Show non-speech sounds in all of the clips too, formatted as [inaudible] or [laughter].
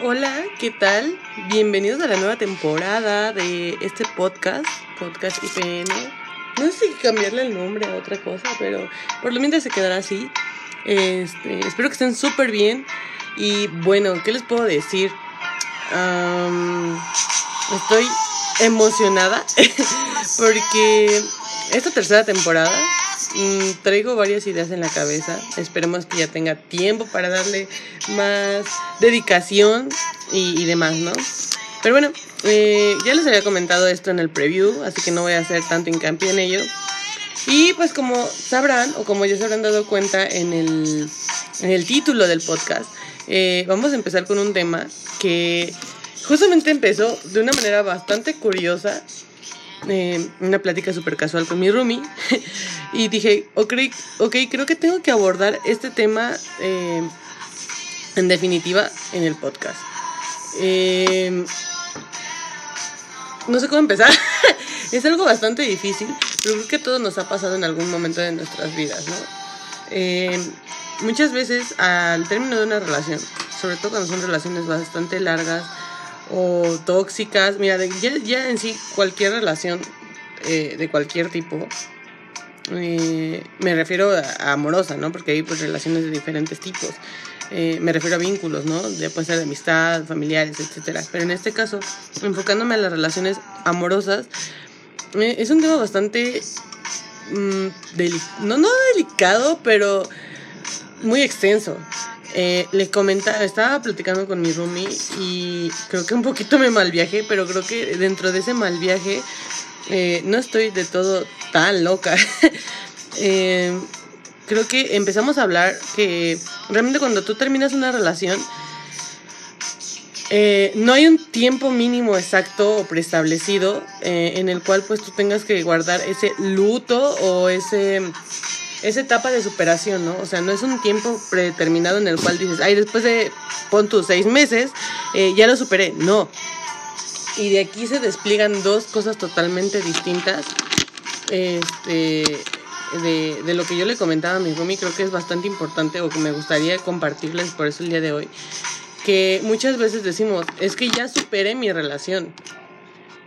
Hola, ¿qué tal? Bienvenidos a la nueva temporada de este podcast, Podcast IPN. No sé si cambiarle el nombre a otra cosa, pero por lo menos se quedará así. Este, espero que estén súper bien. Y bueno, ¿qué les puedo decir? estoy emocionada [laughs] porque esta tercera temporada Traigo varias ideas en la cabeza. Esperemos que ya tenga tiempo para darle más dedicación y, demás, ¿no? Pero bueno, eh, ya les había comentado esto en el preview, así que no voy a hacer tanto hincapié en ello. Y pues como sabrán, o como ya se habrán dado cuenta en el, en el título del podcast, eh, vamos a empezar con un tema que justamente empezó de una manera bastante curiosa eh, una plática súper casual con mi roomie [laughs] y dije, ok, okay, creo que tengo que abordar este tema eh, en definitiva en el podcast. Eh, no sé cómo empezar. [laughs] es algo bastante difícil, pero creo que a todos nos ha pasado en algún momento de nuestras vidas, muchas veces al término de una relación, sobre todo cuando son relaciones bastante largas, o tóxicas. Mira, ya, en sí cualquier relación eh, de cualquier tipo, eh, me refiero a, amorosa, ¿no? Porque hay pues relaciones de diferentes tipos. Eh, me refiero a vínculos, ¿no? Ya puede ser de amistad, familiares, etcétera. Pero en este caso, enfocándome a las relaciones amorosas, es un tema bastante mm, no, no delicado, pero muy extenso. Eh, le comentaba, estaba platicando con mi roomie y creo que un poquito me mal viaje, pero creo que dentro de ese mal viaje eh, no estoy de todo tan loca. [laughs] Eh, creo que empezamos a hablar que realmente cuando tú terminas una relación, no hay un tiempo mínimo exacto o preestablecido en el cual pues tú tengas que guardar ese luto o ese esa etapa de superación, ¿no? O sea, no es un tiempo predeterminado en el cual dices, ay, después de, pon tus seis meses, eh, ya lo superé. No. Y de aquí se despliegan dos cosas totalmente distintas. Este, de, de lo que yo le comentaba a mi Rumi, creo que es bastante importante o que me gustaría compartirles por eso el día de hoy. Que muchas veces decimos, es que ya superé mi relación.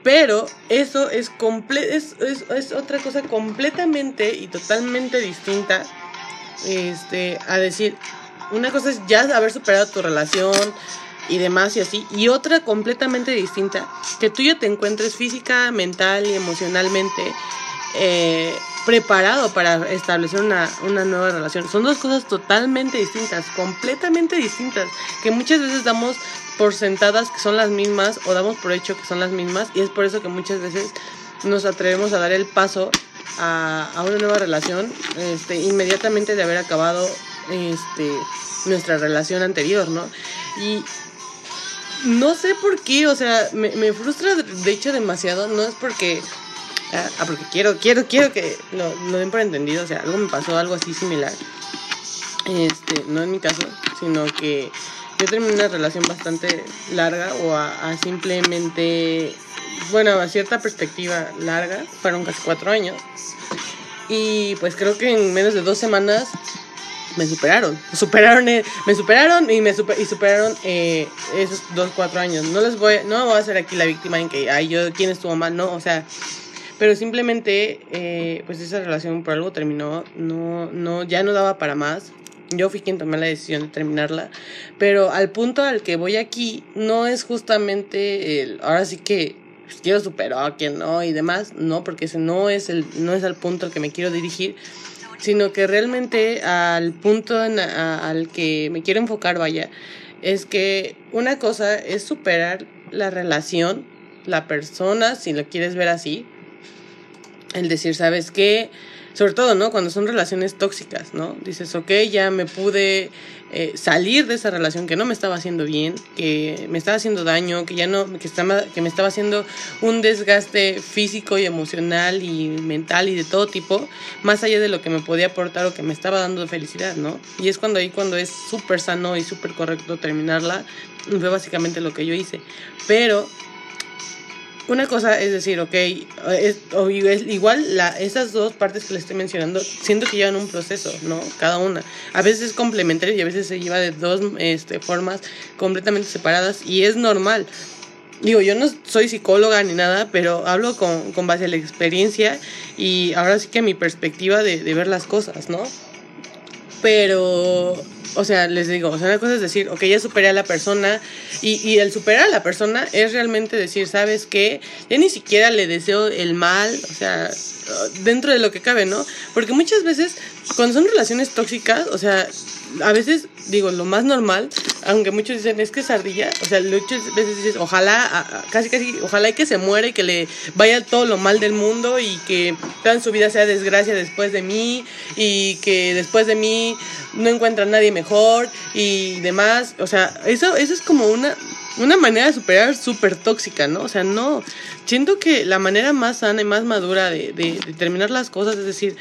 Pero eso es, es, es, es, otra cosa completamente y totalmente distinta este, a decir, una cosa es ya haber superado tu relación y demás y así, y otra completamente distinta, que tú ya te encuentres física, mental y emocionalmente eh, preparado para establecer una, una nueva relación. Son dos cosas totalmente distintas, completamente distintas, que muchas veces damos por sentadas que son las mismas o damos por hecho que son las mismas y es por eso que muchas veces nos atrevemos a dar el paso a, una nueva relación este, inmediatamente de haber acabado este, nuestra relación anterior, ¿no? Y no sé por qué, o sea, me, me frustra de hecho demasiado, no es porque ah, ah porque quiero, quiero, quiero que lo, lo, den por entendido. O sea, algo me pasó, algo así similar. Este, no en mi caso, sino que yo terminé una relación bastante larga o a, simplemente, bueno, a cierta perspectiva larga, fueron casi cuatro años. Y pues creo que en menos de dos semanas me superaron. [laughs] Superaron, eh, me superaron y me super, y superaron eh, esos dos, cuatro años. No les voy, no voy a ser aquí la víctima en que, ay, yo, ¿quién estuvo mal? No, o sea, pero simplemente, eh, pues esa relación por algo terminó. No, no, ya no daba para más. Yo fui quien tomé la decisión de terminarla, pero al punto al que voy aquí no es justamente el, ahora sí que pues, quiero superar a quien no y demás, no, porque ese no es el, no es al punto al que me quiero dirigir, sino que realmente al punto al que me quiero enfocar, vaya, es que una cosa es superar la relación, la persona, si lo quieres ver así, el decir, ¿sabes qué? sobre todo, ¿no? Cuando son relaciones tóxicas, ¿no? Dices, ok, ya me pude eh, salir de esa relación que no me estaba haciendo bien, que me estaba haciendo daño, que ya no, que, estaba, que me estaba haciendo un desgaste físico y emocional y mental y de todo tipo, más allá de lo que me podía aportar o que me estaba dando felicidad, ¿no? Y es cuando ahí, cuando es súper sano y súper correcto terminarla, fue básicamente lo que yo hice. Pero una cosa es decir, ok, igual la, esas dos partes que le estoy mencionando, siento que llevan un proceso, ¿no? Cada una. A veces es complementario y a veces se lleva de dos este, formas completamente separadas y es normal. Digo, yo no soy psicóloga ni nada, pero hablo con, con base a la experiencia y ahora sí que mi perspectiva de ver las cosas, ¿no? Pero o sea, les digo, o sea, una cosa es decir, ok, ya superé a la persona y, y el superar a la persona es realmente decir, ¿sabes qué? Ya ni siquiera le deseo el mal, o sea, dentro de lo que cabe, ¿no? Porque muchas veces, cuando son relaciones tóxicas, o sea, a veces digo lo más normal, aunque muchos dicen es que es ardilla, o sea, muchas veces dices, ojalá, casi casi, ojalá y que se muera y que le vaya todo lo mal del mundo y que toda su vida sea desgracia después de mí y que después de mí no encuentra a nadie mejor y demás, o sea, eso, eso es como una, una manera de superar súper tóxica, ¿no? O sea, no, siento que la manera más sana y más madura de, de, de terminar las cosas es decir,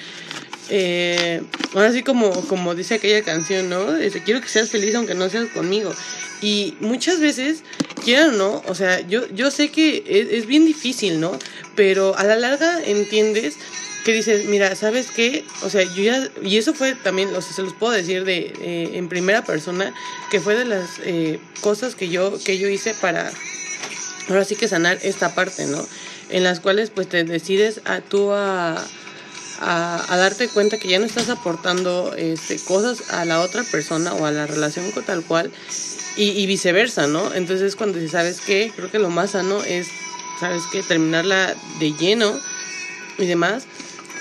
eh, ahora sí como, como dice aquella canción, ¿no? Quiero que seas feliz aunque no seas conmigo. Y muchas veces, quieran o no, o sea, yo, yo sé que es, es, bien difícil, ¿no? Pero a la larga entiendes que dices, mira, ¿sabes qué? O sea, yo ya, y eso fue también, o sea, se los puedo decir de, eh, en primera persona, que fue de las eh, cosas que yo, que yo hice para, ahora sí que sanar esta parte, ¿no? En las cuales pues te decides a tú a a, a, darte cuenta que ya no estás aportando este, cosas a la otra persona o a la relación con tal cual y, y viceversa, ¿no? Entonces cuando dices, ¿sabes qué? Creo que lo más sano es, ¿sabes qué? Terminarla de lleno y demás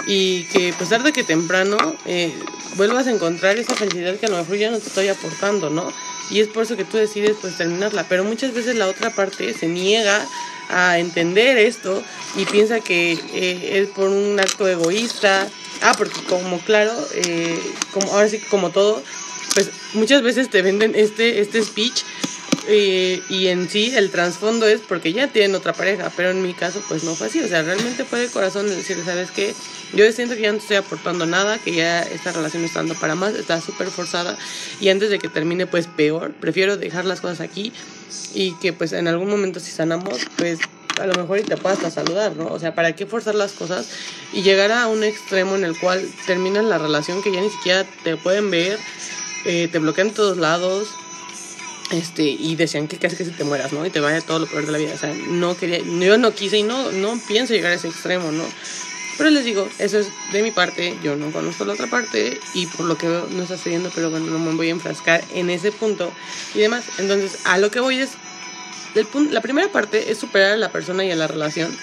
y que pues tarde que temprano eh, vuelvas a encontrar esa felicidad que a lo mejor ya no te estoy aportando, ¿no? Y es por eso que tú decides pues terminarla, pero muchas veces la otra parte se niega a entender esto y piensa que eh, es por un acto egoísta. Ah, porque como claro, eh, como ahora sí como todo, pues muchas veces te venden este, este speech y en sí el trasfondo es porque ya tienen otra pareja, pero en mi caso pues no fue así, o sea, realmente fue de corazón decir, ¿sabes qué? Yo siento que ya no estoy aportando nada, que ya esta relación está dando para más, está súper forzada y antes de que termine pues peor, prefiero dejar las cosas aquí y que pues en algún momento si sanamos pues a lo mejor y te puedas saludar, ¿no? O sea, ¿para qué forzar las cosas y llegar a un extremo en el cual terminan la relación que ya ni siquiera te pueden ver, eh, te bloquean todos lados, este, y decían que casi que si te mueras, ¿no? Y te vaya todo lo peor de la vida. O sea, no quería, yo no quise y no, no pienso llegar a ese extremo, ¿no? Pero les digo, eso es de mi parte, yo no conozco la otra parte y por lo que veo no está sucediendo, pero bueno, no me voy a enfrascar en ese punto y demás. Entonces, a lo que voy es, el punto, la primera parte es superar a la persona y a la relación.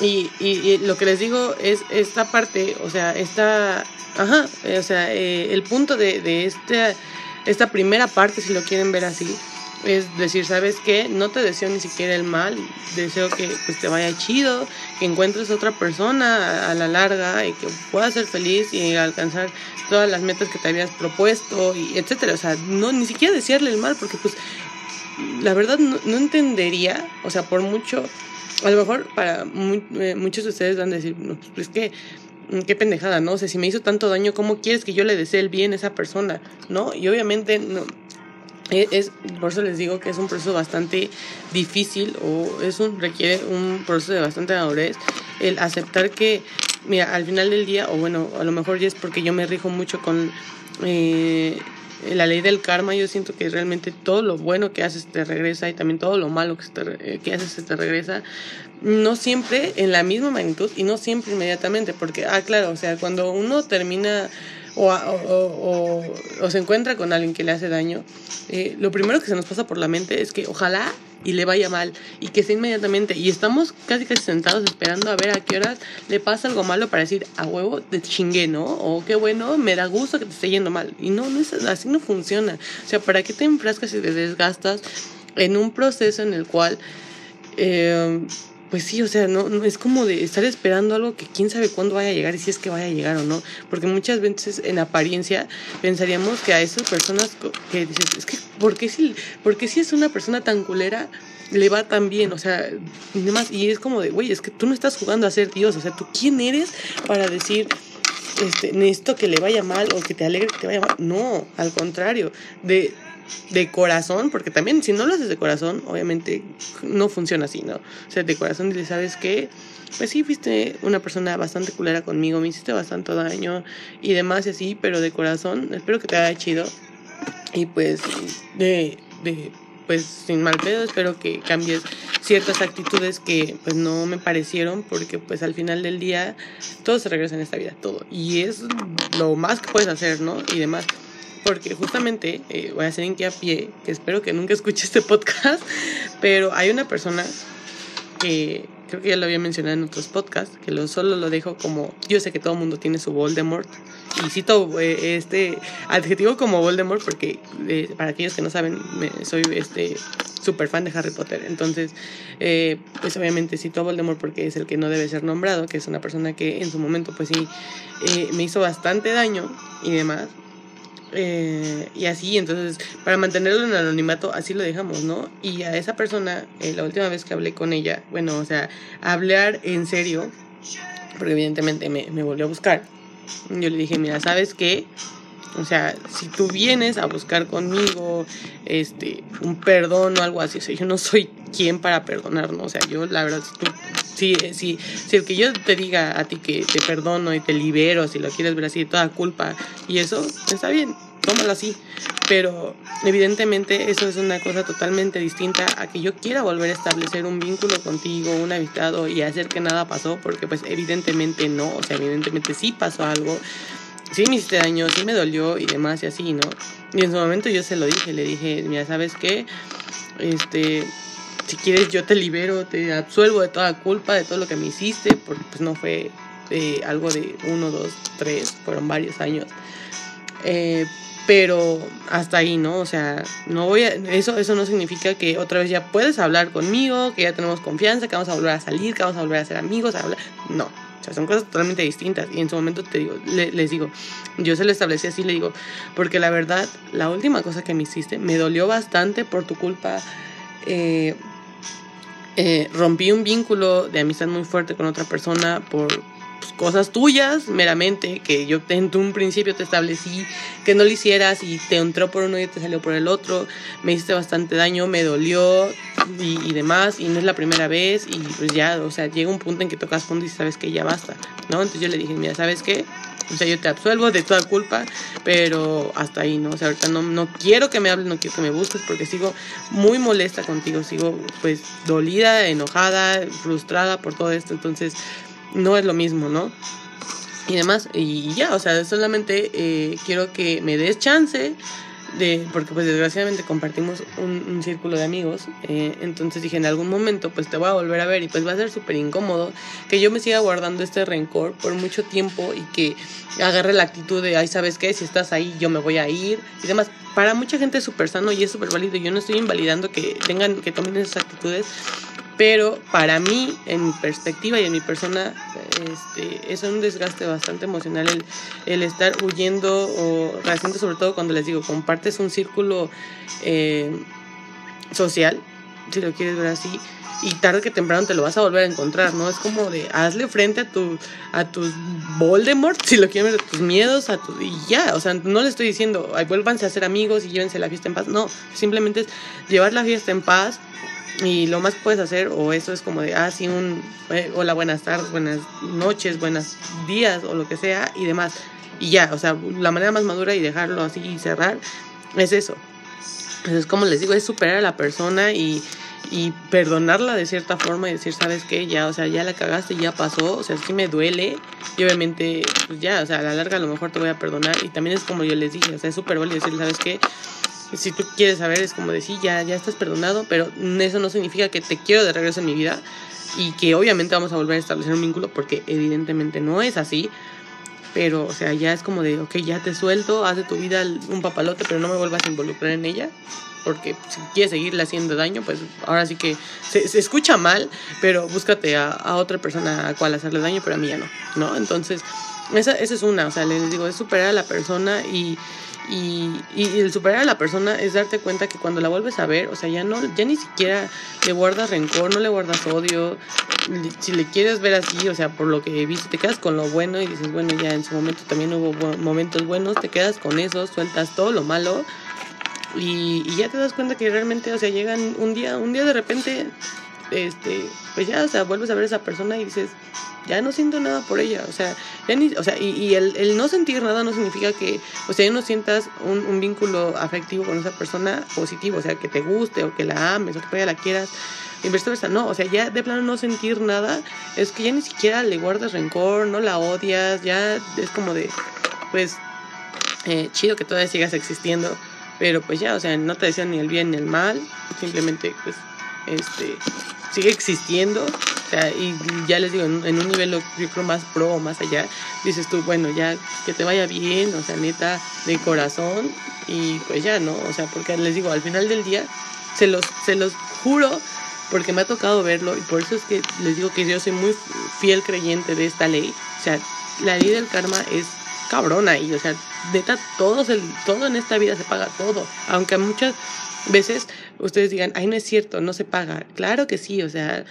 Y, y, y lo que les digo es esta parte, o sea, esta, ajá, o sea, eh, el punto de, de este esta primera parte, si lo quieren ver así, es decir, ¿sabes qué? No te deseo ni siquiera el mal, deseo que pues, te vaya chido, que encuentres otra persona a, la larga y que puedas ser feliz y alcanzar todas las metas que te habías propuesto, y etcétera. O sea, no, ni siquiera desearle el mal, porque pues la verdad no, no entendería, o sea, por mucho, a lo mejor para eh, muchos de ustedes van a decir, no, pues es que qué pendejada, ¿no? O sea, si me hizo tanto daño, ¿cómo quieres que yo le desee el bien a esa persona? ¿No? Y obviamente no, es, por eso les digo que es un proceso bastante difícil o es un requiere un proceso de bastante madurez el aceptar que mira al final del día o bueno a lo mejor ya es porque yo me rijo mucho con eh, la ley del karma yo siento que realmente todo lo bueno que haces te regresa y también todo lo malo que, te, que haces te regresa no siempre en la misma magnitud y no siempre inmediatamente porque ah claro o sea cuando uno termina o, o, se encuentra con alguien que le hace daño, eh, lo primero que se nos pasa por la mente es que ojalá y le vaya mal y que sea inmediatamente. Y estamos casi casi sentados esperando a ver a qué horas le pasa algo malo para decir a huevo te chingué, ¿no? O qué bueno, me da gusto que te esté yendo mal. Y no, así no funciona. O sea, ¿para qué te enfrascas y te desgastas en un proceso en el cual... Eh, pues sí, o sea, no, no, es como de estar esperando algo que quién sabe cuándo vaya a llegar y si es que vaya a llegar o no. Porque muchas veces en apariencia pensaríamos que a esas personas que dices, es que, ¿por qué si, por qué si es una persona tan culera le va tan bien? O sea, y demás. Y es como de, güey, es que tú no estás jugando a ser Dios. O sea, ¿tú quién eres para decir, este, necesito que le vaya mal o que te alegre que te vaya mal? No, al contrario. De de corazón, porque también si no lo haces de corazón, obviamente no funciona así, ¿no? O sea, de corazón dile, ¿sabes qué? Pues sí, fuiste una persona bastante culera conmigo, me hiciste bastante daño y demás y así, pero de corazón, espero que te haya chido. Y pues, de, de, pues sin mal pedo, espero que cambies ciertas actitudes que pues no me parecieron porque pues al final del día todo se regresa en esta vida, todo. Y es lo más que puedes hacer, ¿no? Y demás porque justamente eh, voy a hacer pie que espero que nunca escuche este podcast, pero hay una persona que creo que ya lo había mencionado en otros podcasts, que lo, solo lo dejo como, yo sé que todo el mundo tiene su Voldemort, y cito eh, este adjetivo como Voldemort porque eh, para aquellos que no saben, soy este súper fan de Harry Potter, entonces pues obviamente cito a Voldemort porque es el que no debe ser nombrado, que es una persona que en su momento pues sí me hizo bastante daño y demás, eh, y así, entonces, para mantenerlo en anonimato, así lo dejamos, ¿no? Y a esa persona, eh, la última vez que hablé con ella, bueno, o sea, hablar en serio, porque evidentemente me, me volvió a buscar, yo le dije, mira, ¿sabes qué? O sea, si tú vienes a buscar conmigo este un perdón o algo así, o sea, yo no soy quien para perdonar, ¿no? O sea, yo la verdad, si tú si, si, si el que yo te diga a ti que te perdono y te libero, si lo quieres ver así, toda culpa y eso, está bien, tómalo así. Pero evidentemente eso es una cosa totalmente distinta a que yo quiera volver a establecer un vínculo contigo, un habitado y hacer que nada pasó, porque pues evidentemente no, o sea, evidentemente sí pasó algo, sí me hiciste daño, sí me dolió y demás y así, ¿no? Y en su momento yo se lo dije, le dije, mira, ¿sabes qué? Este, si quieres yo te libero, te absuelvo de toda culpa, de todo lo que me hiciste, porque pues no fue eh, algo de uno, dos, tres, fueron varios años. Eh, pero hasta ahí, ¿no? O sea, no voy a, eso, eso no significa que otra vez ya puedes hablar conmigo, que ya tenemos confianza, que vamos a volver a salir, que vamos a volver a ser amigos, a hablar. No, o sea, son cosas totalmente distintas. Y en su momento te digo, les digo, yo se lo establecí así, le digo, porque la verdad, la última cosa que me hiciste me dolió bastante por tu culpa. Eh, eh, rompí un vínculo de amistad muy fuerte con otra persona por pues, cosas tuyas meramente, que yo en un principio te establecí que no lo hicieras y te entró por uno y te salió por el otro, me hiciste bastante daño, me dolió y, y demás, y no es la primera vez, y pues ya, o sea, llega un punto en que tocas fondo y sabes que ya basta, ¿no? Entonces yo le dije, mira, ¿sabes qué? O sea, yo te absuelvo de toda culpa, pero hasta ahí, ¿no? O sea, ahorita no, no quiero que me hables, no quiero que me busques porque sigo muy molesta contigo, sigo pues dolida, enojada, frustrada por todo esto, entonces no es lo mismo, ¿no? Y demás, y ya, o sea, solamente eh, quiero que me des chance de, porque pues desgraciadamente compartimos un, círculo de amigos, eh, entonces dije en algún momento pues te voy a volver a ver y pues va a ser súper incómodo que yo me siga guardando este rencor por mucho tiempo y que agarre la actitud de, ay, ¿sabes qué? Si estás ahí yo me voy a ir y demás. Para mucha gente es súper sano y es súper válido, yo no estoy invalidando que tengan, que tomen esas actitudes, pero para mí, en mi perspectiva y en mi persona, este, es un desgaste bastante emocional el, estar huyendo o haciendo sobre todo cuando les digo, compartes un círculo eh, social, si lo quieres ver así, y tarde que temprano te lo vas a volver a encontrar, ¿no? Es como de hazle frente a tu a tus Voldemort, [laughs] si lo quieres a tus miedos, a tu y ya, o sea, no le estoy diciendo, ay, vuélvanse a ser amigos y llévense la fiesta en paz, no, simplemente es llevar la fiesta en paz y lo más que puedes hacer, o eso es como de, ah, sí, un, eh, hola, buenas tardes, buenas noches, buenos días, o lo que sea, y demás. Y ya, o sea, la manera más madura y dejarlo así y cerrar es eso. Entonces, como les digo, es superar a la persona y, y perdonarla de cierta forma y decir, ¿sabes qué? Ya, o sea, ya la cagaste, ya pasó, o sea, sí me duele y obviamente, pues ya, o sea, a la larga a lo mejor te voy a perdonar y también es como yo les dije, o sea, es súper válido decir, ¿sabes qué? Si tú quieres saber, es como decir, ya, ya estás perdonado, pero eso no significa que te quiero de regreso en mi vida y que obviamente vamos a volver a establecer un vínculo porque evidentemente no es así. Pero, o sea, ya es como de, ok, ya te suelto, haz de tu vida un papalote, pero no me vuelvas a involucrar en ella. Porque si quieres seguirle haciendo daño, pues ahora sí que se, se escucha mal, pero búscate a, a, otra persona a cual hacerle daño, pero a mí ya no, ¿no? Entonces, esa, esa es una, o sea, les digo, es superar a la persona y, y, y, el superar a la persona es darte cuenta que cuando la vuelves a ver, o sea, ya no, ya ni siquiera le guardas rencor, no le guardas odio. Si le quieres ver así, o sea, por lo que viste, te quedas con lo bueno y dices, bueno, ya en su momento también hubo momentos buenos, te quedas con eso, sueltas todo lo malo Y, y ya te das cuenta que realmente, o sea, llegan un día, un día de repente, este, pues ya, o sea, vuelves a ver a esa persona y dices, ya no siento nada por ella, o sea, ya ni, o sea, y, y el, el, no sentir nada no significa que, o sea, ya no sientas un, un, vínculo afectivo con esa persona positivo, o sea, que te guste o que la ames o que todavía la quieras, y viceversa, no, o sea, ya de plano no sentir nada, es que ya ni siquiera le guardas rencor, no la odias, ya es como de, pues, eh, chido que todavía sigas existiendo, pero pues ya, o sea, no te decían ni el bien ni el mal, simplemente, pues, este, sigue existiendo o sea, y ya les digo, en, un nivel yo creo más pro o más allá, dices tú, bueno, ya que te vaya bien, o sea, neta, de corazón, y pues ya, ¿no? O sea, porque les digo, al final del día, se los, se los juro, porque me ha tocado verlo, y por eso es que les digo que yo soy muy fiel creyente de esta ley. O sea, la ley del karma es cabrona, y o sea, neta, todo, todo en esta vida se paga todo, aunque muchas veces ustedes digan, ay, no es cierto, no se paga. Claro que sí, o sea,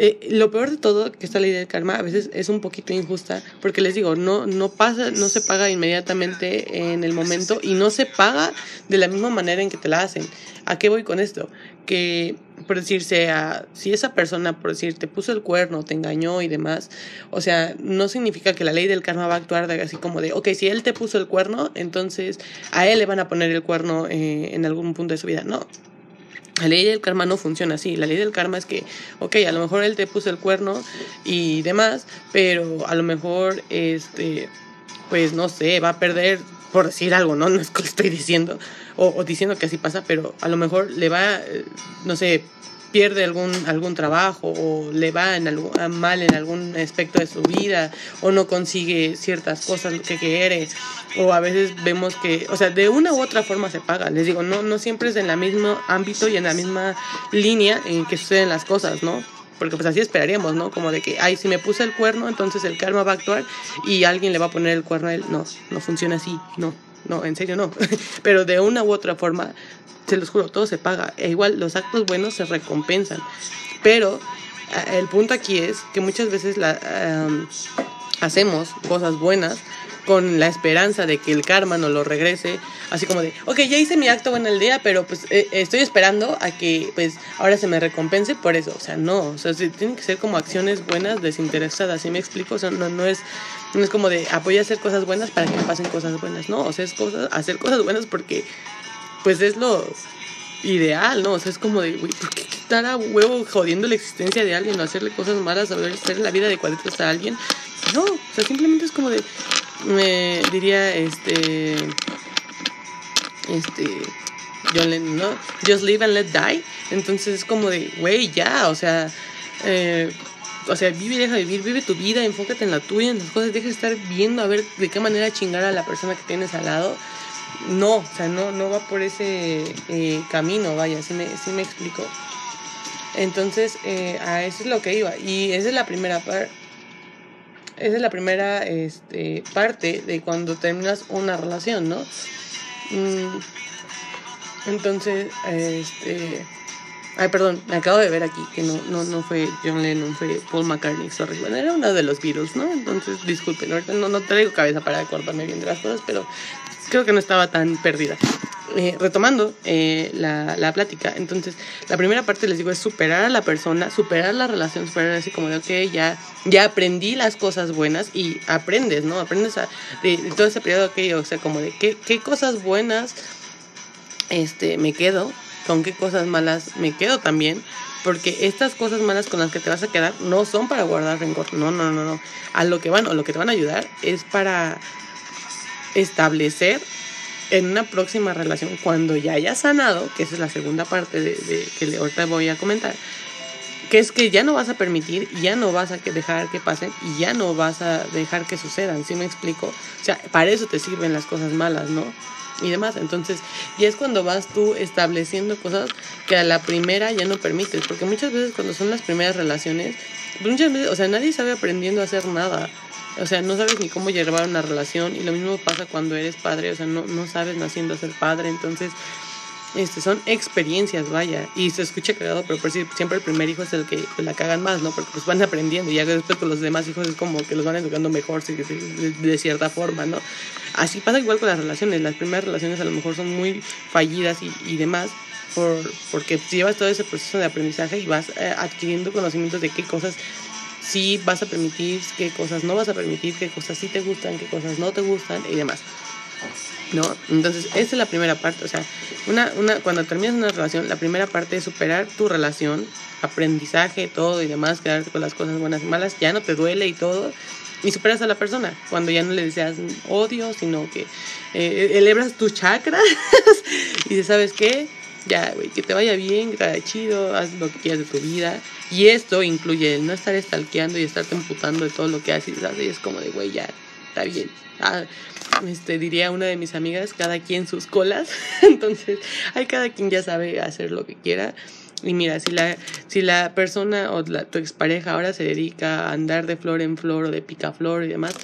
eh, lo peor de todo, que esta ley del karma a veces es un poquito injusta, porque les digo, no, no pasa, no se paga inmediatamente en el momento y no se paga de la misma manera en que te la hacen. ¿A qué voy con esto? Que, por decir, sea, si esa persona, por decir, te puso el cuerno, te engañó y demás, o sea, no significa que la ley del karma va a actuar de, así como de, ok, si él te puso el cuerno, entonces a él le van a poner el cuerno eh, en algún punto de su vida. No, la ley del karma no funciona así. La ley del karma es que, ok, a lo mejor él te puso el cuerno y demás, pero a lo mejor, este, pues no sé, va a perder, por decir algo, ¿no? [laughs] No es que lo estoy diciendo, o, o diciendo que así pasa, pero a lo mejor le va, no sé, pierde algún, algún trabajo o le va en algo, mal en algún aspecto de su vida o no consigue ciertas cosas que quiere o a veces vemos que, o sea, de una u otra forma se paga. Les digo, no, no siempre es en el mismo ámbito y en la misma línea en que suceden las cosas, ¿no? Porque pues así esperaríamos, ¿no? Como de que, ay, si me puse el cuerno, entonces el karma va a actuar y alguien le va a poner el cuerno a él. No, no funciona así, no, no, en serio no. [laughs] Pero de una u otra forma se los juro, todo se paga. E igual los actos buenos se recompensan. Pero el punto aquí es que muchas veces la, um, hacemos cosas buenas con la esperanza de que el karma nos lo regrese, así como de, ok, ya hice mi acto bueno el día, pero pues eh, estoy esperando a que pues ahora se me recompense por eso, o sea, no, o sea, tienen que ser como acciones buenas desinteresadas, ¿sí me explico? O sea, no, no es no es como de apoya a hacer cosas buenas para que pasen cosas buenas, no, o sea, es cosas, hacer cosas buenas porque pues es lo ideal, ¿no? O sea, es como de, güey, ¿por qué estar a huevo jodiendo la existencia de alguien o hacerle cosas malas, o hacer la vida de cuadritos a alguien? No, o sea, simplemente es como de, me diría, este, este, John ¿no? Just live and let die. Entonces es como de, güey, ya, o sea, eh, o sea, vive y deja de vivir, vive tu vida, enfócate en la tuya, en las cosas, deja de estar viendo a ver de qué manera chingar a la persona que tienes al lado no, o sea, no, no va por ese eh, camino, vaya, sí me, me explico. Entonces, eh, a eso es lo que iba. Y esa es la primera parte. Esa es la primera este, parte de cuando terminas una relación, ¿no? Mm, entonces, este... Ay, perdón, me acabo de ver aquí que no, no, no fue John Lennon, fue Paul McCartney, sorry. Bueno, era uno de los virus, ¿no? Entonces, disculpen, ahorita no, no traigo cabeza para acordarme bien de las cosas, pero creo que no estaba tan perdida. Eh, retomando eh, la, la, plática, entonces la primera parte les digo es superar a la persona, superar la relación, superar así como de, ok, ya, ya aprendí las cosas buenas y aprendes, ¿no? Aprendes a, de, todo ese periodo que, o sea, como de qué, qué cosas buenas este, me quedo, con qué cosas malas me quedo también, porque estas cosas malas con las que te vas a quedar no son para guardar rencor, no, no, no, no. A lo que van o lo que te van a ayudar es para establecer en una próxima relación, cuando ya hayas sanado, que es la segunda parte de, de que ahorita voy a comentar, que es que ya no vas a permitir, ya no vas a dejar que pasen y ya no vas a dejar que sucedan, ¿sí me explico? O sea, para eso te sirven las cosas malas, ¿no? Y demás, entonces, y es cuando vas tú estableciendo cosas que a la primera ya no permites, porque muchas veces cuando son las primeras relaciones, muchas veces, o sea, nadie sabe aprendiendo a hacer nada, o sea, no sabes ni cómo llevar una relación y lo mismo pasa cuando eres padre, o sea, no, no sabes naciendo a ser padre, entonces este, son experiencias, vaya. Y se escucha cagado, pero siempre el primer hijo es el que la cagan más, ¿no? Porque pues van aprendiendo y ya después con los demás hijos es como que los van educando mejor de, cierta forma, ¿no? Así pasa igual con las relaciones. Las primeras relaciones a lo mejor son muy fallidas y, y demás. Por, porque llevas todo ese proceso de aprendizaje y vas eh, adquiriendo conocimientos de qué cosas sí vas a permitir, qué cosas no vas a permitir, qué cosas sí te gustan, qué cosas no te gustan y demás. ¿no? Entonces, esa es la primera parte, o sea, una, una, cuando terminas una relación, la primera parte es superar tu relación, aprendizaje, todo y demás, quedarte con las cosas buenas y malas, ya no te duele y todo, y superas a la persona, cuando ya no le deseas odio, sino que eh, elebras tus chakras [laughs] y dices, ¿sabes qué? Ya, güey, que te vaya bien, que chido, haz lo que quieras de tu vida. Y esto incluye el no estar estalqueando y estarte emputando de todo lo que haces, Y es como de, güey, ya, está bien. Ah, este, diría una de mis amigas, cada quien sus colas. [laughs] Entonces, hay cada quien ya sabe hacer lo que quiera. Y mira, si la, si la persona o la, tu expareja ahora se dedica a andar de flor en flor o de picaflor y demás,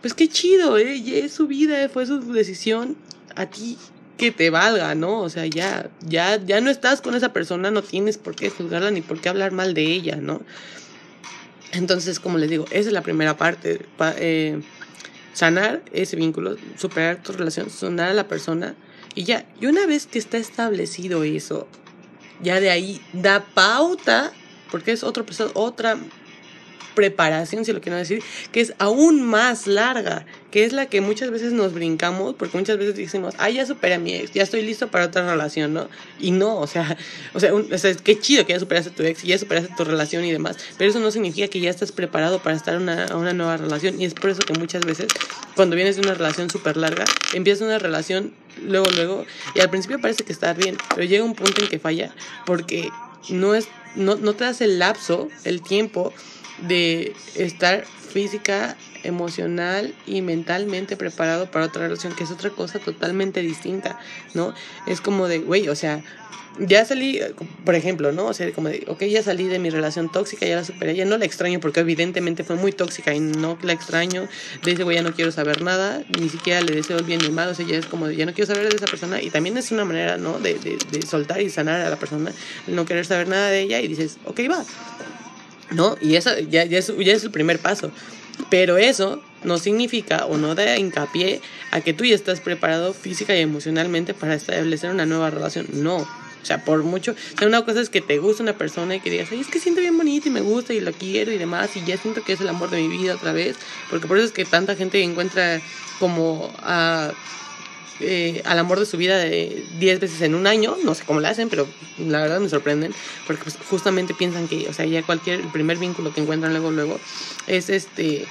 pues qué chido, ¿eh? es su vida, fue su decisión. A ti que te valga, ¿no? O sea, ya, ya, ya no estás con esa persona, no tienes por qué juzgarla ni por qué hablar mal de ella, ¿no? Entonces, como les digo, esa es la primera parte. eh, sanar ese vínculo, superar tu relación, sanar a la persona y ya. Y una vez que está establecido eso, ya de ahí da pauta, porque es otro otra preparación, si lo quiero decir, que es aún más larga, que es la que muchas veces nos brincamos, porque muchas veces decimos, ah, ya superé a mi ex, ya estoy listo para otra relación, ¿no? Y no, o sea, [laughs] o sea, un, o sea qué chido que ya superaste a tu ex y ya superaste tu relación y demás, pero eso no significa que ya estás preparado para estar en una, una nueva relación, y es por eso que muchas veces, cuando vienes de una relación súper larga, empiezas una relación luego, luego, y al principio parece que está bien, pero llega un punto en que falla, porque no es, no, no te das el lapso, el tiempo, de estar física, emocional y mentalmente preparado para otra relación, que es otra cosa totalmente distinta, ¿no? Es como de, güey, o sea, ya salí, por ejemplo, ¿no? O sea, como de, ok, ya salí de mi relación tóxica, ya la superé, ya no la extraño porque evidentemente fue muy tóxica y no la extraño, de ese güey ya no quiero saber nada, ni siquiera le deseo el bien ni mal, o sea, ya es como de, ya no quiero saber de esa persona y también es una manera, ¿no? De, de, de soltar y sanar a la persona, no querer saber nada de ella y dices, ok, va, ¿no? Y eso ya, ya, es, ya es el primer paso. Pero eso no significa o no da hincapié a que tú ya estás preparado física y emocionalmente para establecer una nueva relación. No. O sea, por mucho. O sea, una cosa es que te gusta una persona y que digas, Ay, es que siento bien bonito y me gusta y lo quiero y demás. Y ya siento que es el amor de mi vida otra vez. Porque por eso es que tanta gente encuentra como a eh, al amor de su vida de 10 veces en un año, no sé cómo lo hacen, pero la verdad me sorprenden, porque pues, justamente piensan que, o sea, ya cualquier, el primer vínculo que encuentran luego, luego, es este,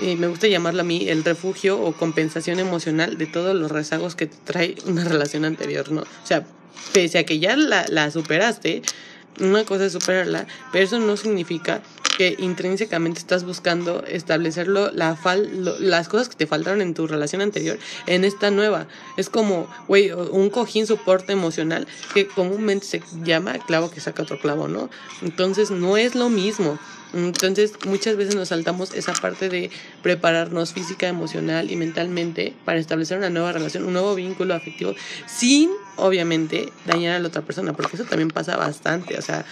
eh, me gusta llamarlo a mí el refugio o compensación emocional de todos los rezagos que trae una relación anterior, ¿no? O sea, pese a que ya la, la superaste, una cosa es superarla, pero eso no significa que intrínsecamente estás buscando establecerlo, la fal, las cosas que te faltaron en tu relación anterior en esta nueva. Es como, güey, un cojín soporte emocional que comúnmente se llama clavo que saca otro clavo, ¿no? Entonces no es lo mismo. Entonces, muchas veces nos saltamos esa parte de prepararnos física, emocional y mentalmente para establecer una nueva relación, un nuevo vínculo afectivo, sin, obviamente, dañar a la otra persona, porque eso también pasa bastante. O sea,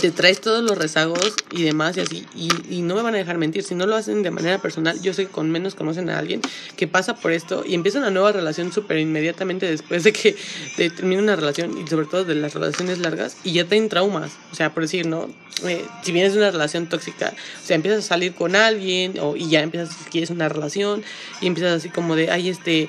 te traes todos los rezagos y demás y así, y, no me van a dejar mentir, si no lo hacen de manera personal, yo sé que con menos conocen a alguien que pasa por esto y empieza una nueva relación súper inmediatamente después de que te termina una relación y sobre todo de las relaciones largas y ya tienen traumas, o sea, por decir, ¿no? Eh, si vienes de una relación tóxica, o sea, empiezas a salir con alguien o, y ya empiezas, quieres una relación y empiezas así como de, ay, este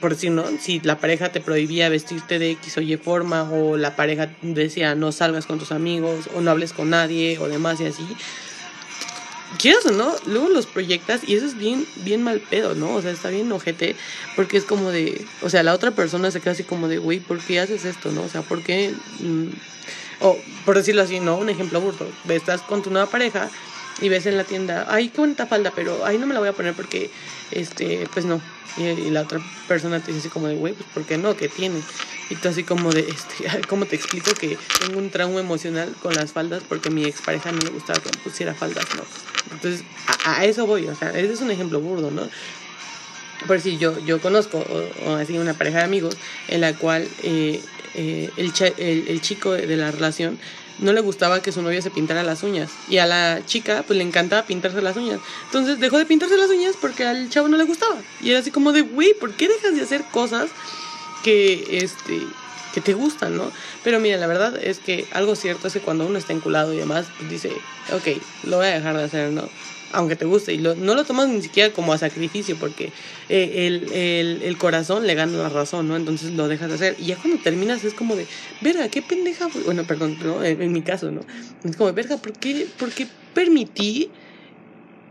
por decir, ¿no? Si la pareja te prohibía vestirte de X o Y forma, o la pareja decía no salgas con tus amigos, o no hables con nadie, o demás y así. Quieras o no, luego los proyectas y eso es bien, bien mal pedo, ¿no? O sea, está bien ojete, porque es como de, o sea, la otra persona se queda así como de, güey, ¿por qué haces esto, no? O sea, ¿por qué? Mm, o, por decirlo así, ¿no? Un ejemplo burdo, estás con tu nueva pareja y ves en la tienda, ay, qué bonita falda, pero ahí no me la voy a poner porque, este, pues no, y, la otra persona te dice así como de, güey, pues ¿por qué no? ¿Qué tiene? Y tú así como de, este, [laughs] ¿cómo te explico que tengo un trauma emocional con las faldas porque mi expareja no le gustaba que me pusiera faldas, ¿no? Entonces, a, eso voy, o sea, ese es un ejemplo burdo, ¿no? por si yo, yo conozco, o, así una pareja de amigos, en la cual eh, eh, el, el, chico de la relación no le gustaba que su novia se pintara las uñas. Y a la chica, pues le encantaba pintarse las uñas. Entonces dejó de pintarse las uñas porque al chavo no le gustaba. Y era así como de, güey, ¿por qué dejas de hacer cosas que, este, que te gustan, no? Pero mira, la verdad es que algo cierto es que cuando uno está enculado y demás, pues dice, ok, lo voy a dejar de hacer, ¿no? Aunque te guste, y no lo tomas ni siquiera como a sacrificio, porque eh, el, el, el, corazón le gana la razón, ¿no? Entonces lo dejas de hacer. Y ya cuando terminas es como de, verga, qué pendeja, bueno, perdón, ¿no? En, mi caso, ¿no? Es como, verga, ¿por qué, ¿por qué permití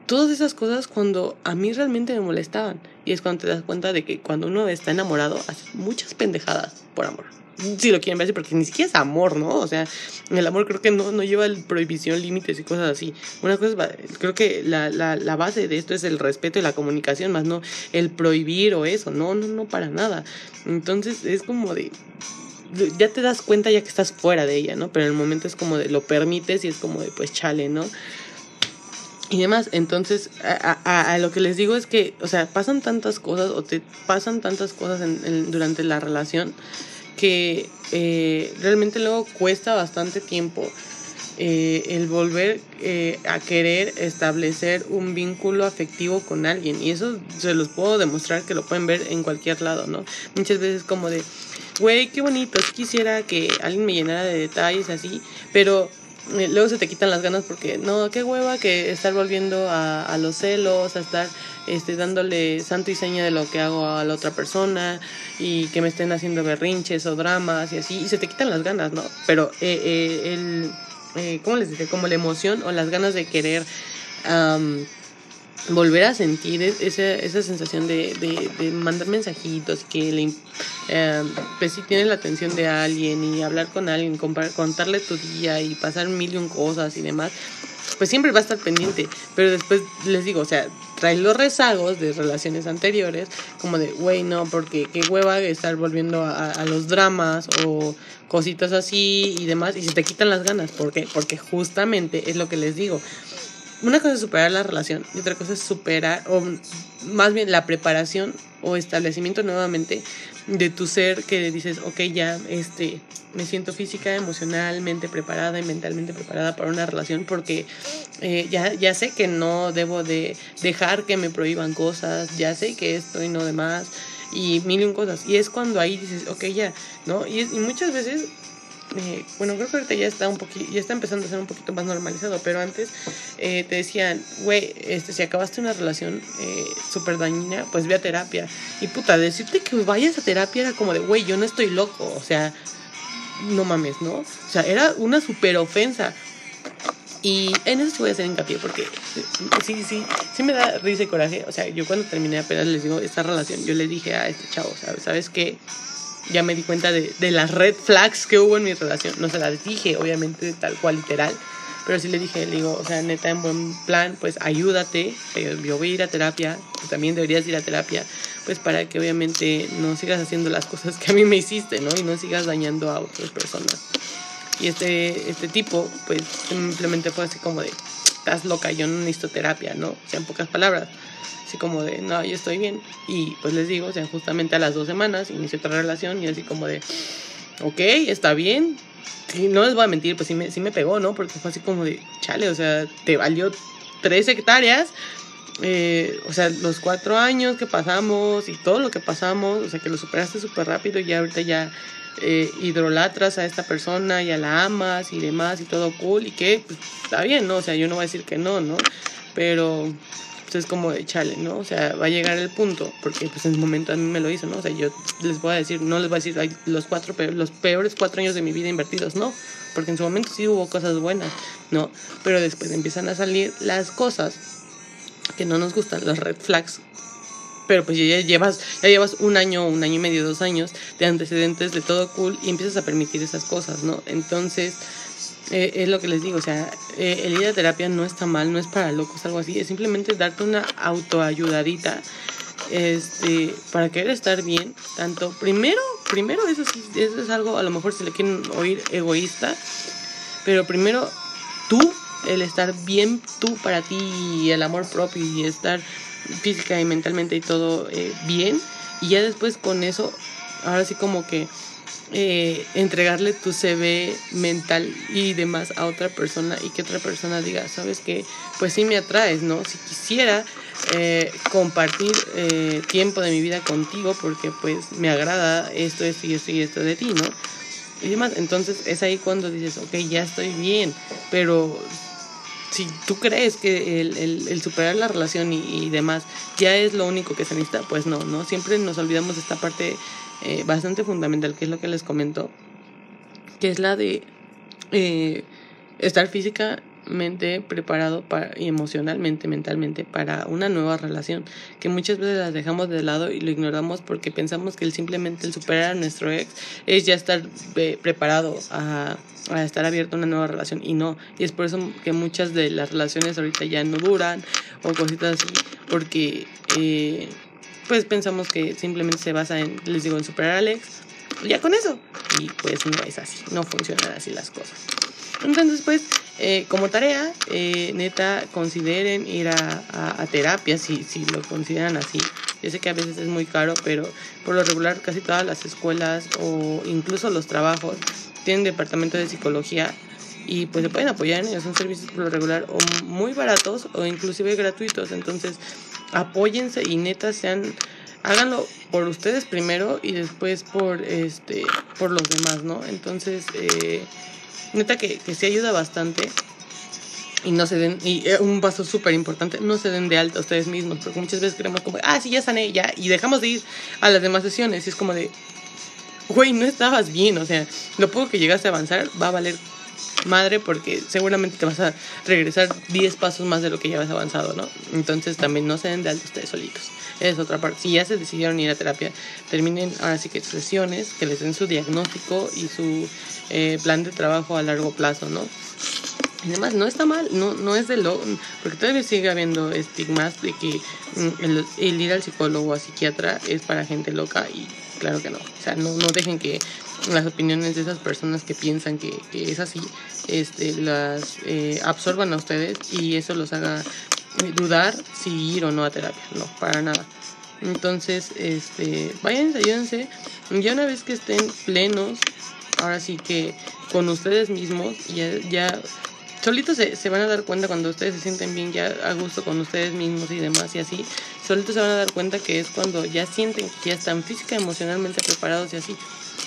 todas esas cosas cuando a mí realmente me molestaban? Y es cuando te das cuenta de que cuando uno está enamorado, hace muchas pendejadas por amor si lo quieren ver así, porque ni siquiera es amor, ¿no? O sea, el amor creo que no, no lleva prohibición, límites y cosas así. Una cosa creo que la, la, la base de esto es el respeto y la comunicación, más no el prohibir o eso, no, no, no, para nada. Entonces es como de, ya te das cuenta ya que estás fuera de ella, ¿no? Pero en el momento es como de lo permites y es como de pues chale, ¿no? Y demás, entonces a, a, a lo que les digo es que, o sea, pasan tantas cosas o te pasan tantas cosas en, durante la relación que eh, realmente luego cuesta bastante tiempo eh, el volver eh, a querer establecer un vínculo afectivo con alguien. Y eso se los puedo demostrar que lo pueden ver en cualquier lado, ¿no? Muchas veces como de, güey, qué bonito, quisiera que alguien me llenara de detalles así, pero luego se te quitan las ganas porque, no, qué hueva que estar volviendo a, a los celos, a estar este, dándole santo y seña de lo que hago a la otra persona y que me estén haciendo berrinches o dramas y así, y se te quitan las ganas, ¿no? Pero eh, eh, el, eh, ¿cómo les dice? Como la emoción o las ganas de querer volver a sentir esa, esa sensación de, de, mandar mensajitos, que le, eh, pues si tienes la atención de alguien y hablar con alguien, contarle tu día y pasar mil y un cosas y demás, pues siempre va a estar pendiente. Pero después les digo, o sea, traes los rezagos de relaciones anteriores, como de, güey, no, porque qué hueva estar volviendo a, a, los dramas o cositas así y demás, y se te quitan las ganas. ¿Por qué? Porque justamente es lo que les digo. Una cosa es superar la relación y otra cosa es superar, o más bien la preparación o establecimiento nuevamente de tu ser que dices, ok, ya este, me siento física, emocionalmente preparada y mentalmente preparada para una relación porque eh, ya, ya sé que no debo de dejar que me prohíban cosas, ya sé que esto y no demás y mil y un cosas. Y es cuando ahí dices, ok, ya, ¿no? Y, y muchas veces eh, bueno, creo que ahorita ya está un poquito, ya está empezando a ser un poquito más normalizado, pero antes eh, te decían, güey, este, si acabaste una relación eh, súper dañina, pues ve a terapia. Y puta, decirte que vayas a terapia era como de, güey, yo no estoy loco, o sea, no mames, ¿no? O sea, era una súper ofensa. Y en eso sí voy a hacer hincapié porque sí, sí, sí me da risa y coraje. O sea, yo cuando terminé apenas les digo esta relación, yo le dije a este chavo, ¿sabes? ¿Sabes qué? Ya me di cuenta de, de, las red flags que hubo en mi relación. No se las dije, obviamente, tal cual, literal. Pero sí le dije, le digo, o sea, neta, en buen plan, pues ayúdate. Yo voy a ir a terapia, tú también deberías ir a terapia, pues para que obviamente no sigas haciendo las cosas que a mí me hiciste, ¿no? Y no sigas dañando a otras personas. Y este, este tipo, pues simplemente fue así como de, estás loca, yo no necesito terapia, ¿no? O sea, en pocas palabras como de, no, yo estoy bien. Y pues les digo, o sea, justamente a las dos semanas inició otra relación y así como de, ok, está bien. Y no les voy a mentir, pues sí me, sí me pegó, ¿no? Porque fue así como de, chale, o sea, te valió tres hectáreas. Eh, o sea, los cuatro años que pasamos y todo lo que pasamos, o sea, que lo superaste súper rápido y ahorita ya eh, hidrolatras a esta persona, ya la amas y demás y todo cool y que pues, está bien, ¿no? O sea, yo no voy a decir que no, ¿no? Pero pues es como de chale, ¿no? O sea, va a llegar el punto, porque pues en el momento a mí me lo hizo, ¿no? O sea, yo les voy a decir, no les voy a decir los, cuatro, los peores cuatro años de mi vida invertidos, no, porque en su momento sí hubo cosas buenas, ¿no? Pero después empiezan a salir las cosas que no nos gustan, los red flags. Pero pues ya llevas, ya llevas un año, un año y medio, dos años de antecedentes de todo cool y empiezas a permitir esas cosas, ¿no? Entonces, eh, es lo que les digo, o sea, eh, el ir a terapia no está mal, no es para locos, algo así, es simplemente darte una autoayudadita este, para querer estar bien, tanto, primero, primero eso, eso es algo, a lo mejor se le quieren oír egoísta, pero primero tú, el estar bien tú para ti y el amor propio y estar física y mentalmente y todo eh, bien. Y ya después con eso, ahora sí como que eh, entregarle tu CV mental y demás a otra persona y que otra persona diga, sabes que, pues sí me atraes, ¿no? Si quisiera eh, compartir eh, tiempo de mi vida contigo porque pues me agrada esto, esto y esto y esto de ti, ¿no? Y demás, entonces es ahí cuando dices, ok, ya estoy bien, pero si tú crees que el, el, superar la relación y, y, demás ya es lo único que se necesita, pues no, ¿no? Siempre nos olvidamos de esta parte eh, bastante fundamental, que es lo que les comento, que es la de eh, estar físicamente preparado para, y emocionalmente, mentalmente para una nueva relación, que muchas veces las dejamos de lado y lo ignoramos porque pensamos que el, simplemente el superar a nuestro ex es ya estar eh, preparado a, a, estar abierto a una nueva relación y no, y es por eso que muchas de las relaciones ahorita ya no duran o cositas así, porque... Eh, pues pensamos que simplemente se basa en, les digo, en superar a Alex, ya con eso. Y pues no es así, no funcionan así las cosas. Entonces, pues, eh, como tarea, eh, neta, consideren ir a, a, terapia si, si lo consideran así. Yo sé que a veces es muy caro, pero por lo regular casi todas las escuelas o incluso los trabajos tienen departamento de psicología y pues se pueden apoyar ellos. Son servicios por lo regular o muy baratos o inclusive gratuitos. Entonces, apóyense y neta sean háganlo por ustedes primero y después por este por los demás no entonces eh, neta que, que sí ayuda bastante y no se den, y eh, un paso súper importante, no se den de alta ustedes mismos, porque muchas veces creemos como, ah, sí, ya sané, ya, y dejamos de ir a las demás sesiones, y es como de, güey, no estabas bien, o sea, lo poco que llegaste a avanzar va a valer madre porque seguramente te vas a regresar 10 pasos más de lo que ya has avanzado, ¿no? Entonces también no se den de alto ustedes solitos. Es otra parte. Si ya se decidieron ir a terapia, terminen ahora sí que sesiones, que les den su diagnóstico y su eh, plan de trabajo a largo plazo, ¿no? además no está mal, no, no es de lo, porque todavía sigue habiendo estigmas de que mm, el, el, ir al psicólogo o a psiquiatra es para gente loca y claro que no. O sea, no, no dejen que las opiniones de esas personas que piensan que, es así, este, las eh, absorban a ustedes y eso los haga dudar si ir o no a terapia. No, para nada. Entonces, este, váyanse, ayúdense. Ya una vez que estén plenos, ahora sí que con ustedes mismos, ya solitos se, se, van a dar cuenta cuando ustedes se sienten bien ya a gusto con ustedes mismos y demás y así, solitos se van a dar cuenta que es cuando ya sienten que ya están física, emocionalmente preparados y así,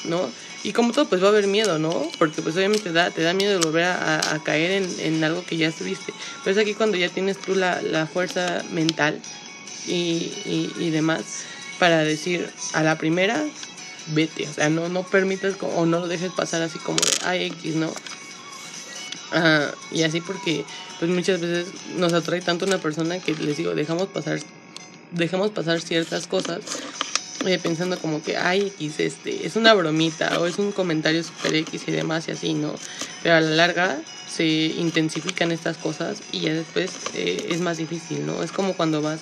¿no? Y como todo, pues va a haber miedo, ¿no? Porque pues obviamente te da, te da miedo de volver a, a caer en, en, algo que ya estuviste. Pero es aquí cuando ya tienes tú la, la fuerza mental y, y, y demás para decir a la primera, vete. O sea, no, no permitas o no lo dejes pasar así como de, ay, X, ¿no? Uh, y así porque pues muchas veces nos atrae tanto una persona que les digo, dejamos pasar dejamos pasar ciertas cosas eh, pensando como que, ay, X, este, es una bromita o es un comentario super X y demás y así, ¿no? Pero a la larga se intensifican estas cosas y ya después eh, es más difícil, ¿no? Es como cuando vas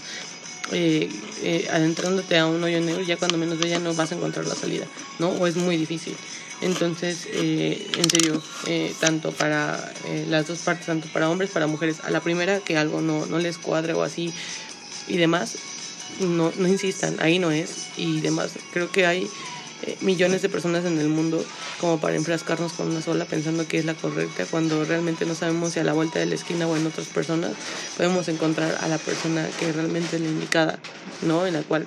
eh, eh, adentrándote a un hoyo negro, ya cuando menos de ya no vas a encontrar la salida, ¿no? O es muy difícil. Entonces, eh, en serio, eh, tanto para eh, las dos partes, tanto para hombres, para mujeres, a la primera que algo no, no les cuadre o así y demás, no, no insistan, ahí no es y demás. Creo que hay eh, millones de personas en el mundo como para enfrascarnos con una sola pensando que es la correcta cuando realmente no sabemos si a la vuelta de la esquina o en otras personas podemos encontrar a la persona que realmente es la indicada, ¿no? En la cual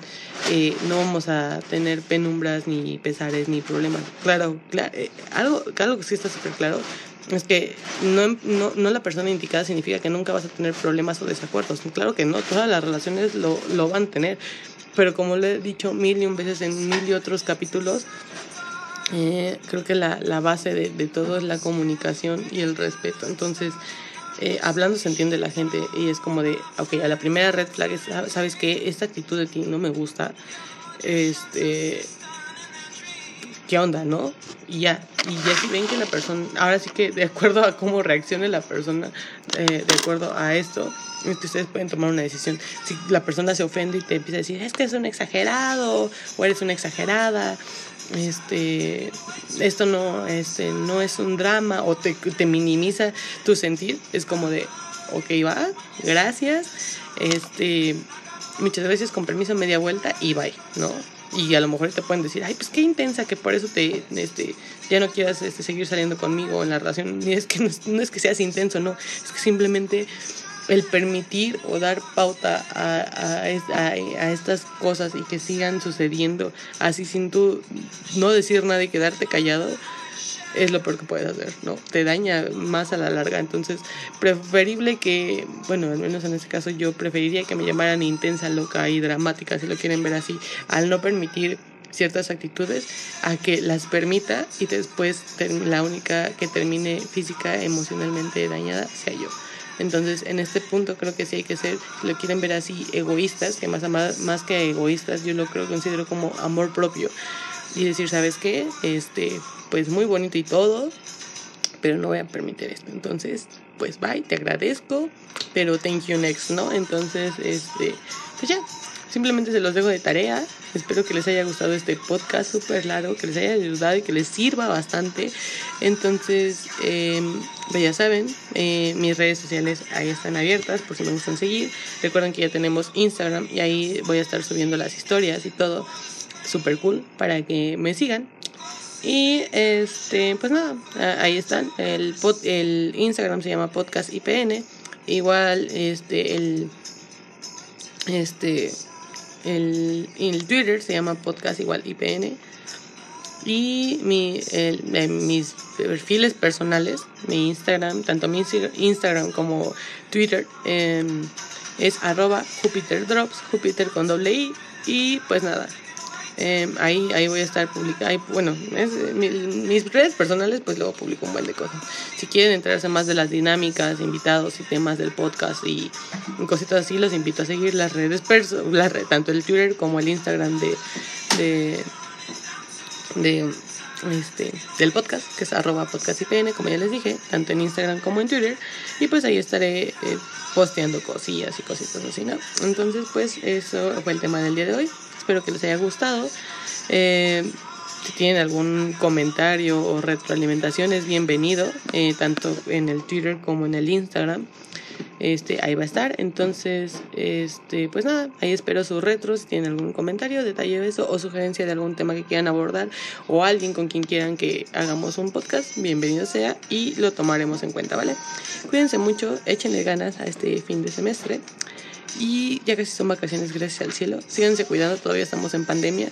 eh, no vamos a tener penumbras ni pesares ni problemas. Claro, claro eh, algo, algo que sí está súper claro es que no, no, no, la persona indicada significa que nunca vas a tener problemas o desacuerdos. Claro que no, todas las relaciones lo, lo van a tener, pero como lo he dicho mil y un veces en mil y otros capítulos, eh, creo que la, la base de, de, todo es la comunicación y el respeto. Entonces, eh, hablando se entiende la gente y es como de, ok, a la primera red flag es, sabes que esta actitud de ti no me gusta, este, ¿qué onda, no? Y ya, y ya si ven que la persona, ahora sí que de acuerdo a cómo reaccione la persona, eh, de acuerdo a esto, ustedes pueden tomar una decisión. Si la persona se ofende y te empieza a decir, es que es un exagerado, o eres una exagerada, este, esto no, este, no es un drama, o te, te minimiza tu sentir, es como de, ok, va, gracias, este, muchas gracias, con permiso, media vuelta y bye, ¿no? Y a lo mejor te pueden decir, ay, pues qué intensa que por eso te, este, ya no quieras este, seguir saliendo conmigo en la relación. Y es que no no es que seas intenso, no, es que simplemente el permitir o dar pauta a, a, a, estas cosas y que sigan sucediendo así sin tú no decir nada y quedarte callado es lo peor que puedes hacer, ¿no? Te daña más a la larga. Entonces, preferible que, bueno, al menos en este caso yo preferiría que me llamaran intensa, loca y dramática, si lo quieren ver así, al no permitir ciertas actitudes a que las permita y después la única que termine física, emocionalmente dañada sea yo. Entonces, en este punto creo que sí hay que ser, si lo quieren ver así, egoístas, que más, más que egoístas, yo lo creo, considero como amor propio. Y decir, ¿sabes qué? Este, pues muy bonito y todo, pero no voy a permitir esto. Entonces, pues bye, te agradezco, pero thank you next, ¿no? Entonces, este, pues ya, Simplemente se los dejo de tarea. Espero que les haya gustado este podcast súper largo, que les haya ayudado y que les sirva bastante. Entonces, em, pues ya saben, eh, mis redes sociales ahí están abiertas por si me gustan seguir. Recuerden que ya tenemos Instagram y ahí voy a estar subiendo las historias y todo. Súper cool para que me sigan. Y este, pues nada, ahí están. El, el Instagram se llama Podcast IPN. Igual, este, el, este, el, el Twitter se llama podcast igual IPN. Y mi, el, mis perfiles personales, mi Instagram, tanto mi Instagram como Twitter, em, es arroba Jupiter Drops, Jupiter con doble I. Y pues nada, Em, ahí, ahí voy a estar publicando. Bueno, mis redes personales, pues luego publico un buen de cosas. Si quieren enterarse más de las dinámicas, invitados y temas del podcast y, cositas así, los invito a seguir las redes, las tanto el Twitter como el Instagram de, de, de este, del podcast, que es arroba podcastipn, como ya les dije, tanto en Instagram como en Twitter. Y pues ahí estaré eh, posteando cosillas y cositas así, ¿no? Entonces, pues eso fue el tema del día de hoy. Espero que les haya gustado. Eh, si tienen algún comentario o retroalimentación es bienvenido, eh, tanto en el Twitter como en el Instagram. Este, ahí va a estar. Entonces, este, pues nada, ahí espero sus retros. Si tienen algún comentario, detalle de eso o sugerencia de algún tema que quieran abordar o alguien con quien quieran que hagamos un podcast, bienvenido sea y lo tomaremos en cuenta, ¿vale? Cuídense mucho, échenle ganas a este fin de semestre. Y ya casi son vacaciones, gracias al cielo. Síganse cuidando, todavía estamos en pandemia.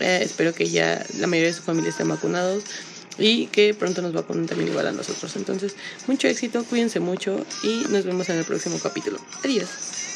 Eh, espero que ya la mayoría de su familia estén vacunados y que pronto nos vacunen también igual a nosotros. Entonces, mucho éxito, cuídense mucho y nos vemos en el próximo capítulo. Adiós.